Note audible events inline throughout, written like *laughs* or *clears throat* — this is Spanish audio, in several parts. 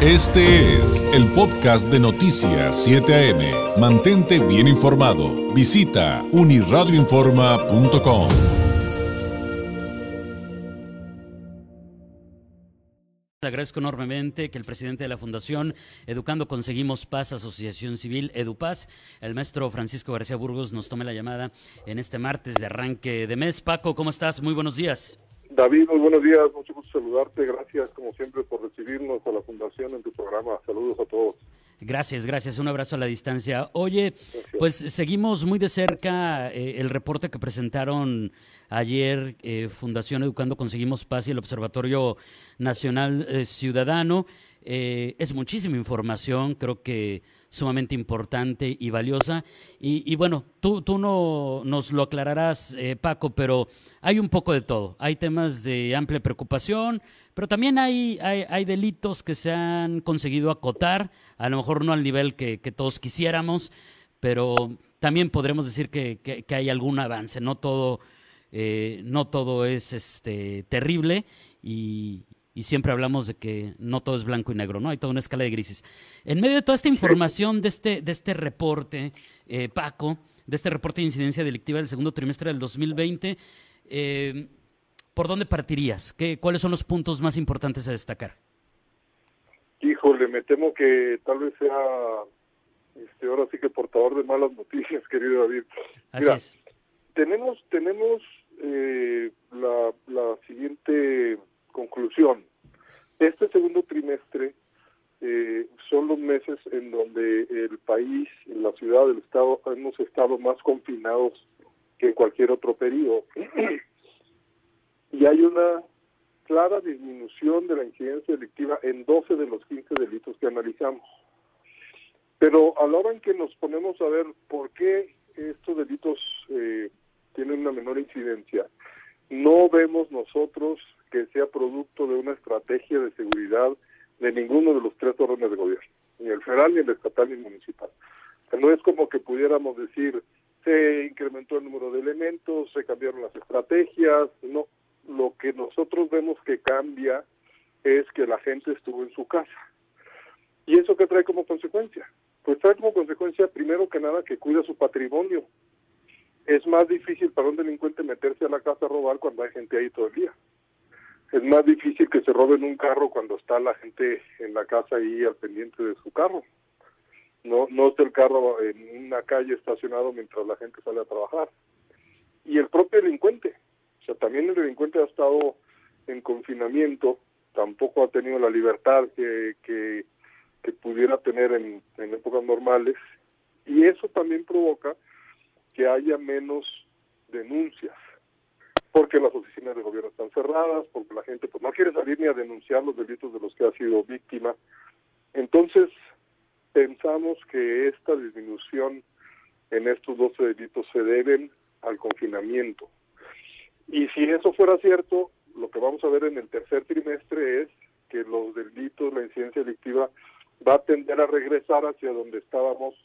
Este es el podcast de Noticias 7 AM. Mantente bien informado. Visita uniradioinforma.com. Agradezco enormemente que el presidente de la Fundación Educando Conseguimos Paz, Asociación Civil Edupaz, el maestro Francisco García Burgos, nos tome la llamada en este martes de arranque de mes. Paco, ¿cómo estás? Muy buenos días. David, muy buenos días, mucho gusto saludarte, gracias como siempre por recibirnos a la Fundación en tu programa, saludos a todos. Gracias, gracias, un abrazo a la distancia. Oye, pues seguimos muy de cerca eh, el reporte que presentaron ayer eh, Fundación Educando Conseguimos Paz y el Observatorio Nacional eh, Ciudadano. Eh, es muchísima información, creo que sumamente importante y valiosa. Y, bueno, tú, tú no nos lo aclararás, eh, Paco, pero hay un poco de todo. Hay temas de amplia preocupación, pero también hay, hay, delitos que se han conseguido acotar, a lo mejor no al nivel que, todos quisiéramos, pero también podremos decir que, que, hay algún avance. No todo, eh, no todo es este, terrible y, y siempre hablamos de que no todo es blanco y negro, ¿no? Hay toda una escala de grises. En medio de toda esta información de este, de este reporte, eh, Paco, de este reporte de incidencia delictiva del segundo trimestre del 2020, eh, ¿por dónde partirías? ¿Qué, ¿Cuáles son los puntos más importantes a destacar? Híjole, me temo que tal vez sea este, ahora sí que portador de malas noticias, *laughs* querido David. Así es. Tenemos, tenemos eh, la, la siguiente conclusión. Este segundo trimestre eh, son los meses en donde el país, la ciudad, el estado hemos estado más confinados que en cualquier otro periodo. *clears throat* y hay una clara disminución de la incidencia delictiva en 12 de los 15 delitos que analizamos. Pero a la hora en que nos ponemos a ver por qué estos delitos eh, tienen una menor incidencia, no vemos nosotros que sea producto de una estrategia de seguridad de ninguno de los tres órdenes de gobierno, ni el federal, ni el estatal, ni el municipal. no es como que pudiéramos decir, se incrementó el número de elementos, se cambiaron las estrategias, no. Lo que nosotros vemos que cambia es que la gente estuvo en su casa. ¿Y eso qué trae como consecuencia? Pues trae como consecuencia, primero que nada, que cuida su patrimonio. Es más difícil para un delincuente meterse a la casa a robar cuando hay gente ahí todo el día es más difícil que se roben un carro cuando está la gente en la casa ahí al pendiente de su carro. No, no está el carro en una calle estacionado mientras la gente sale a trabajar. Y el propio delincuente, o sea, también el delincuente ha estado en confinamiento, tampoco ha tenido la libertad que, que, que pudiera tener en, en épocas normales, y eso también provoca que haya menos denuncias porque las oficinas de gobierno están cerradas, porque la gente pues no quiere salir ni a denunciar los delitos de los que ha sido víctima. Entonces, pensamos que esta disminución en estos 12 delitos se deben al confinamiento. Y si eso fuera cierto, lo que vamos a ver en el tercer trimestre es que los delitos, la incidencia delictiva, va a tender a regresar hacia donde estábamos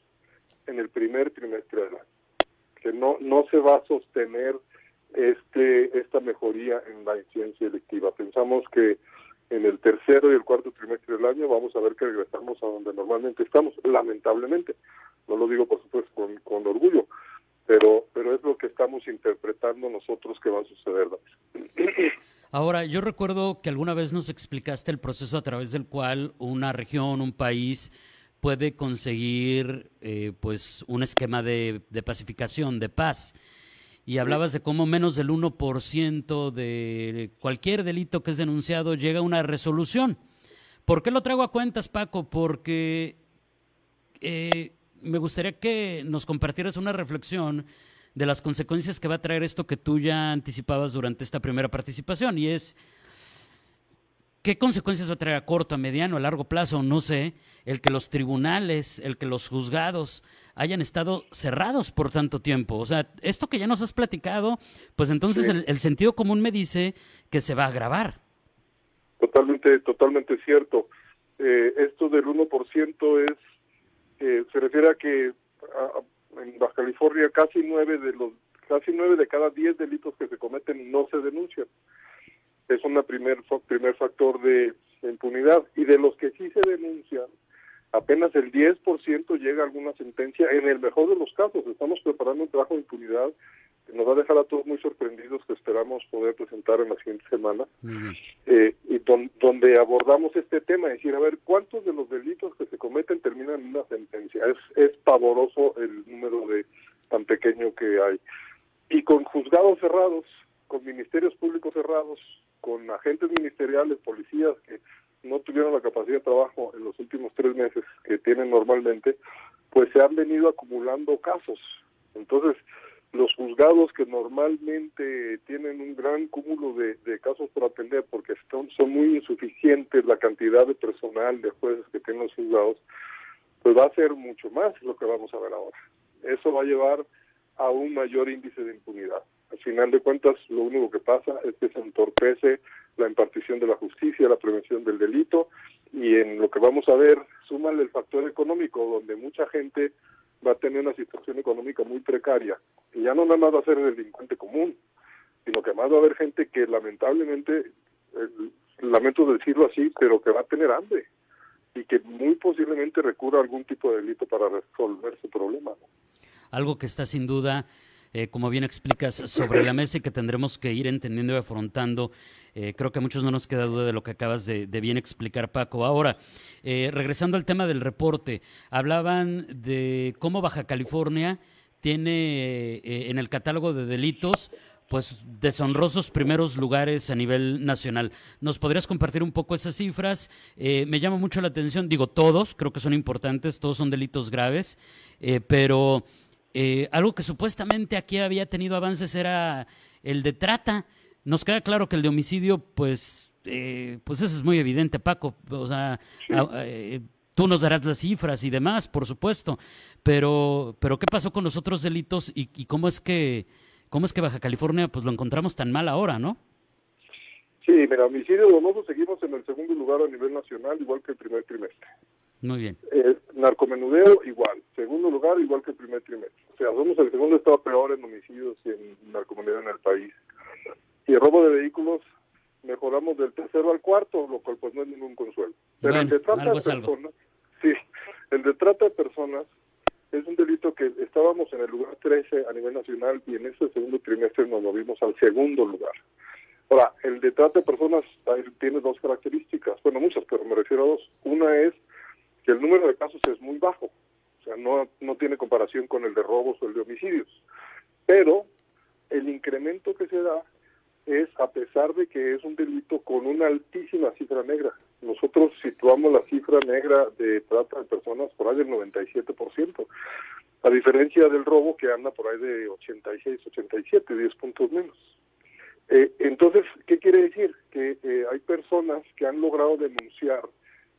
en el primer trimestre del año. Que no, no se va a sostener este esta mejoría en la incidencia electiva. Pensamos que en el tercero y el cuarto trimestre del año vamos a ver que regresamos a donde normalmente estamos, lamentablemente. No lo digo, por supuesto, con, con orgullo, pero, pero es lo que estamos interpretando nosotros que va a suceder. Ahora, yo recuerdo que alguna vez nos explicaste el proceso a través del cual una región, un país puede conseguir eh, pues un esquema de, de pacificación, de paz y hablabas de cómo menos del 1% de cualquier delito que es denunciado llega a una resolución. ¿Por qué lo traigo a cuentas, Paco? Porque eh, me gustaría que nos compartieras una reflexión de las consecuencias que va a traer esto que tú ya anticipabas durante esta primera participación, y es ¿Qué consecuencias va a traer a corto, a mediano, a largo plazo? No sé, el que los tribunales, el que los juzgados hayan estado cerrados por tanto tiempo. O sea, esto que ya nos has platicado, pues entonces el, sentido común me dice que se va a agravar. Totalmente, totalmente cierto. Eh, esto del 1% es, eh, se refiere a que en Baja California casi nueve de los, casi nueve de cada diez delitos que se cometen no se denuncian es un primer, primer factor de impunidad y de los que sí se denuncian, apenas el 10% llega a alguna sentencia, en el mejor de los casos. Estamos preparando un trabajo de impunidad que nos va a dejar a todos muy sorprendidos que esperamos poder presentar en la siguiente semana, eh, y donde abordamos este tema, es decir, a ver, ¿cuántos de los delitos que se cometen terminan en una sentencia? Es, es pavoroso el número de tan pequeño que hay. Y con juzgados cerrados, con ministerios públicos cerrados, con agentes ministeriales, policías que no tuvieron la capacidad de trabajo en los últimos tres meses que tienen normalmente, pues se han venido acumulando casos. Entonces, los juzgados que normalmente tienen un gran cúmulo de, casos por atender porque son, son muy insuficientes la cantidad de personal de jueces que tienen los juzgados, pues va a ser mucho más lo que vamos a ver ahora. Eso va a llevar a un mayor índice de impunidad. Al final de cuentas, lo único que pasa es que se entorpece la impartición de la justicia, la prevención del delito, y en lo que vamos a ver, súmale el factor económico, donde mucha gente va a tener una situación económica muy precaria, y ya no nada más va a ser el delincuente común, sino que además va a haber gente que lamentablemente, lamento decirlo así, pero que va a tener hambre, y que muy posiblemente recurra a algún tipo de delito para resolver su problema. Algo que está sin duda eh, como bien explicas, sobre la mesa y que tendremos que ir entendiendo y afrontando. Eh, creo que a muchos no nos queda duda de lo que acabas de, bien explicar, Paco. Ahora, eh, regresando al tema del reporte, hablaban de cómo Baja California tiene en el catálogo de delitos pues deshonrosos primeros lugares a nivel nacional. ¿Nos podrías compartir un poco esas cifras? me llama mucho la atención, digo todos, creo que son importantes, todos son delitos graves, pero eh, algo que supuestamente aquí había tenido avances era el de trata. Nos queda claro que el de homicidio, pues, eh, pues eso es muy evidente, Paco. O sea, eh, tú nos darás las cifras y demás, por supuesto. Pero, pero ¿qué pasó con los otros delitos y, cómo es que, cómo es que Baja California, pues lo encontramos tan mal ahora, ¿no? Sí, mira, homicidio doloso seguimos en el segundo lugar a nivel nacional, igual que el primer trimestre. Muy bien. Eh, narcomenudeo igual, segundo lugar igual que el primer trimestre. O sea, somos el segundo estado peor en homicidios y en narcomenudeo en el país. Y el robo de vehículos mejoramos del tercero al cuarto, lo cual pues no es ningún consuelo. Pero el de trata de personas, *laughs* sí, el de trata de personas es un delito que estábamos en el lugar 13 a nivel nacional y en ese segundo trimestre nos movimos al segundo lugar. Ahora, el de trata de personas tiene dos características, bueno, muchas, pero me refiero a dos. Una es que el número de casos es muy bajo, o sea, no, no tiene comparación con el de robos o el de homicidios, pero el incremento que se da es a pesar de que es un delito con una altísima cifra negra. Nosotros situamos la cifra negra de trata de personas por ahí del 97%, a diferencia del robo que anda por ahí de 86, 87, 10 puntos menos. Eh, entonces, ¿qué quiere decir? Que eh, hay personas que han logrado denunciar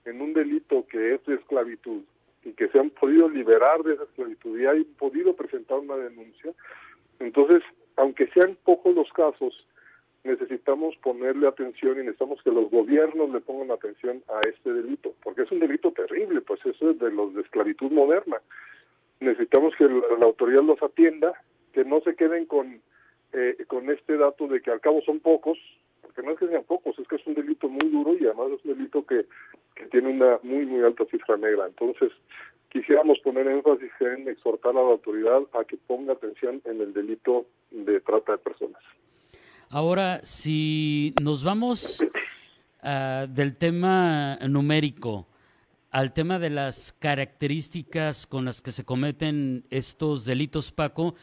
en un delito que es de esclavitud y que se han podido liberar de esa esclavitud y han podido presentar una denuncia, entonces, aunque sean pocos los casos, necesitamos ponerle atención y necesitamos que los gobiernos le pongan atención a este delito, porque es un delito terrible, pues eso es de los de esclavitud moderna. Necesitamos que la, autoridad los atienda, que no se queden con, eh, con este dato de que al cabo son pocos, porque no es que sean pocos, es que es un delito muy duro y además es un delito que que tiene una muy, muy alta cifra negra. Entonces, quisiéramos poner énfasis en exhortar a la autoridad a que ponga atención en el delito de trata de personas. Ahora, si nos vamos ah, del tema numérico al tema de las características con las que se cometen estos delitos, Paco,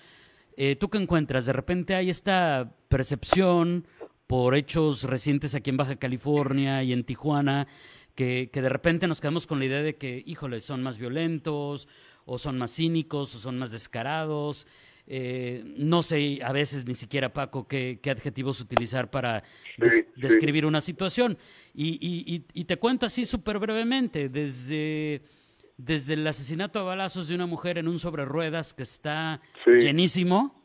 eh, ¿tú qué encuentras? De repente hay esta percepción por hechos recientes aquí en Baja California y en Tijuana que, de repente nos quedamos con la idea de que, híjole, son más violentos, o son más cínicos, o son más descarados. Eh, no sé a veces ni siquiera, Paco, qué, adjetivos utilizar para describir una situación. Y, te cuento así súper brevemente, desde, desde el asesinato a balazos de una mujer en un sobre ruedas que está llenísimo,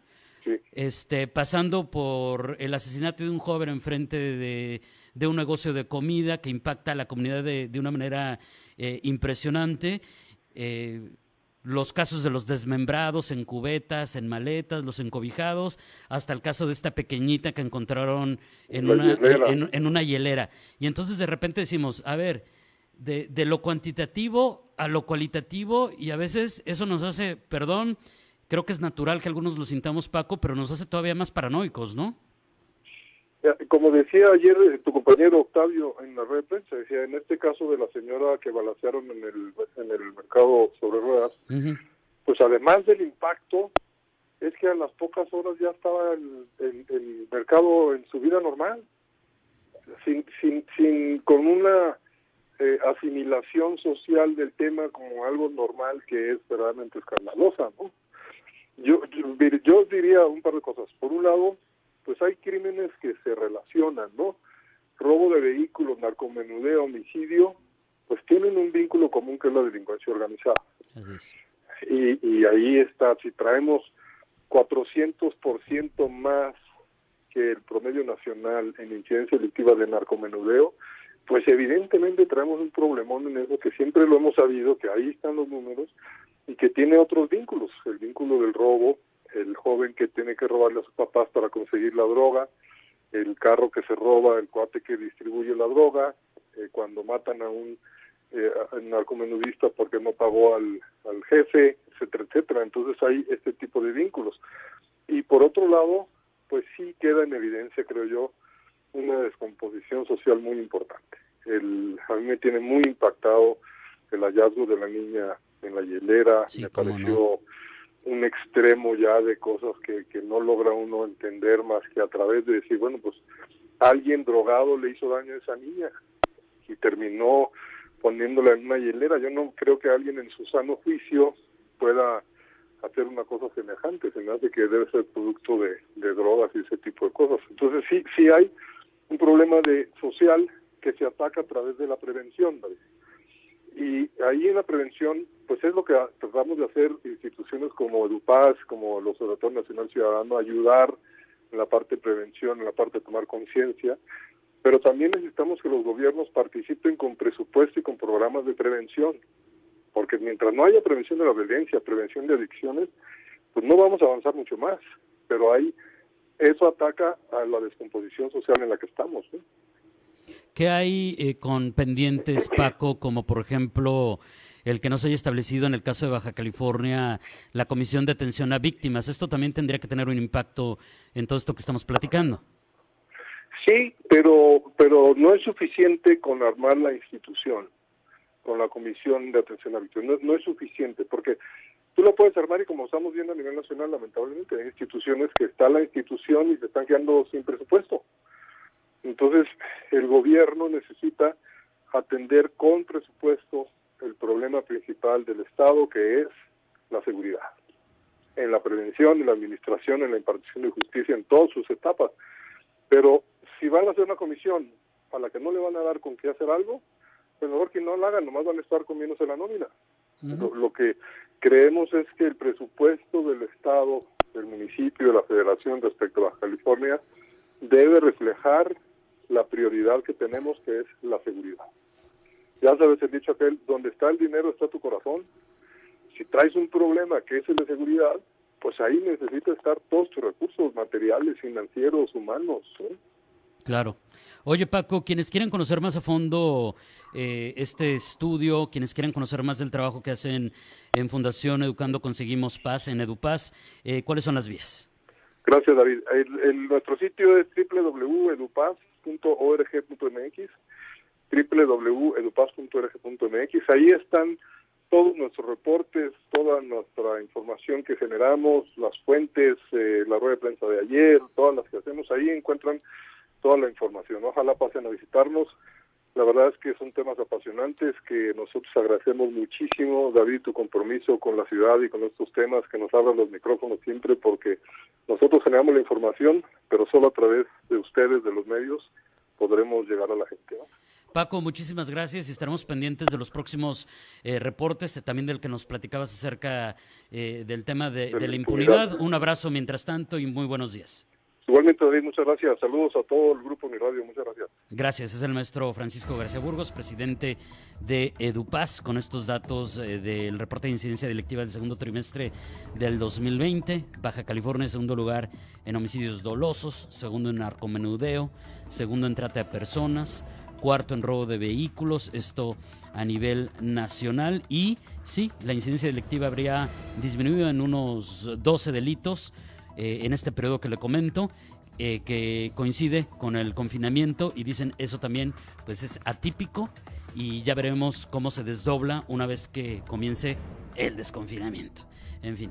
este, pasando por el asesinato de un joven enfrente de de un negocio de comida que impacta a la comunidad de, una manera eh, impresionante. Eh, los casos de los desmembrados en cubetas, en maletas, los encobijados, hasta el caso de esta pequeñita que encontraron en, una, en, una hielera. Y entonces de repente decimos, a ver, de, de, lo cuantitativo a lo cualitativo y a veces eso nos hace, perdón, creo que es natural que algunos lo sintamos, Paco, pero nos hace todavía más paranoicos, ¿no? Como decía ayer eh, tu compañero Octavio en la red de prensa, decía, en este caso de la señora que balancearon en el, en el mercado sobre ruedas, pues además del impacto, es que a las pocas horas ya estaba el, el, mercado en su vida normal, sin, sin, sin con una eh, asimilación social del tema como algo normal que es verdaderamente escandalosa, ¿no? Yo, yo, yo diría un par de cosas. Por un lado, pues hay crímenes que se relacionan, ¿no? Robo de vehículos, narcomenudeo, homicidio, pues tienen un vínculo común que es la delincuencia organizada. Y, y ahí está, si traemos 400% más que el promedio nacional en incidencia delictiva de narcomenudeo, pues evidentemente traemos un problemón en eso que siempre lo hemos sabido, que ahí están los números y que tiene otros vínculos, el vínculo del robo, el joven que tiene que robarle a sus papás para conseguir la droga, el carro que se roba, el cuate que distribuye la droga, eh, cuando matan a un eh, narcomenudista porque no pagó al, jefe, etcétera, etcétera. Entonces hay este tipo de vínculos. Y por otro lado, pues sí queda en evidencia, creo yo, una descomposición social muy importante. El, a mí me tiene muy impactado el hallazgo de la niña en la hielera, me pareció un extremo ya de cosas que, que no logra uno entender más que a través de decir, bueno, pues alguien drogado le hizo daño a esa niña y terminó poniéndola en una hielera. Yo no creo que alguien en su sano juicio pueda hacer una cosa semejante. Se me hace que debe ser producto de, de drogas y ese tipo de cosas. Entonces sí, sí hay un problema de social que se ataca a través de la prevención. Y ahí en la prevención, pues es lo que tratamos de hacer instituciones como EduPaz, como el Observatorio Nacional Ciudadano, ayudar en la parte de prevención, en la parte de tomar conciencia, pero también necesitamos que los gobiernos participen con presupuesto y con programas de prevención, porque mientras no haya prevención de la violencia, prevención de adicciones, pues no vamos a avanzar mucho más, pero ahí eso ataca a la descomposición social en la que estamos. ¿no? ¿Qué hay eh, con pendientes, Paco, como por ejemplo el que no se haya establecido en el caso de Baja California la Comisión de Atención a Víctimas? Esto también tendría que tener un impacto en todo esto que estamos platicando. Sí, pero, pero no es suficiente con armar la institución, con la Comisión de Atención a Víctimas. No, no es suficiente, porque tú lo puedes armar y como estamos viendo a nivel nacional, lamentablemente, hay instituciones que está la institución y se están quedando sin presupuesto. Entonces, el gobierno necesita atender con presupuesto el problema principal del Estado, que es la seguridad, en la prevención, en la administración, en la impartición de justicia, en todas sus etapas. Pero si van a hacer una comisión a la que no le van a dar con qué hacer algo, pues mejor que no la hagan, nomás van a estar comiéndose la nómina. lo, lo, que creemos es que el presupuesto del Estado, del municipio, de la Federación respecto a Baja California, debe reflejar la prioridad que tenemos, que es la seguridad. Ya sabes el dicho aquel, donde está el dinero está tu corazón. Si traes un problema que es el de seguridad, pues ahí necesita estar todos tus recursos materiales, financieros, humanos. Claro. Oye Paco, quienes quieran conocer más a fondo eh, este estudio, quienes quieran conocer más del trabajo que hacen en Fundación Educando Conseguimos Paz, en EduPaz, eh, ¿cuáles son las vías? Gracias David. El, nuestro sitio es www.edupaz www.edupaz.org.mx, www.edupaz.org.mx. Ahí están todos nuestros reportes, toda nuestra información que generamos, las fuentes, eh, la rueda de prensa de ayer, todas las que hacemos, ahí encuentran toda la información. Ojalá pasen a visitarnos. La verdad es que son temas apasionantes que nosotros agradecemos muchísimo, David, tu compromiso con la ciudad y con estos temas, que nos abran los micrófonos siempre, porque nosotros generamos la información, pero solo a través de ustedes, de los medios, podremos llegar a la gente. Paco, muchísimas gracias y estaremos pendientes de los próximos eh, reportes, eh, también del que nos platicabas acerca eh, del tema de, de, la impunidad. Un abrazo mientras tanto y muy buenos días. Igualmente, David, muchas gracias. Saludos a todo el grupo Uniradio. Muchas gracias. Gracias. Es el maestro Francisco García Burgos, presidente de EduPaz, con estos datos del reporte de incidencia delictiva del segundo trimestre del 2020. Baja California, segundo lugar en homicidios dolosos, segundo en narcomenudeo, segundo en trata de personas, cuarto en robo de vehículos, esto a nivel nacional. Y sí, la incidencia delictiva habría disminuido en unos 12 delitos eh, en este periodo que le comento. Eh, que coincide con el confinamiento y dicen eso también pues es atípico y ya veremos cómo se desdobla una vez que comience el desconfinamiento. En fin.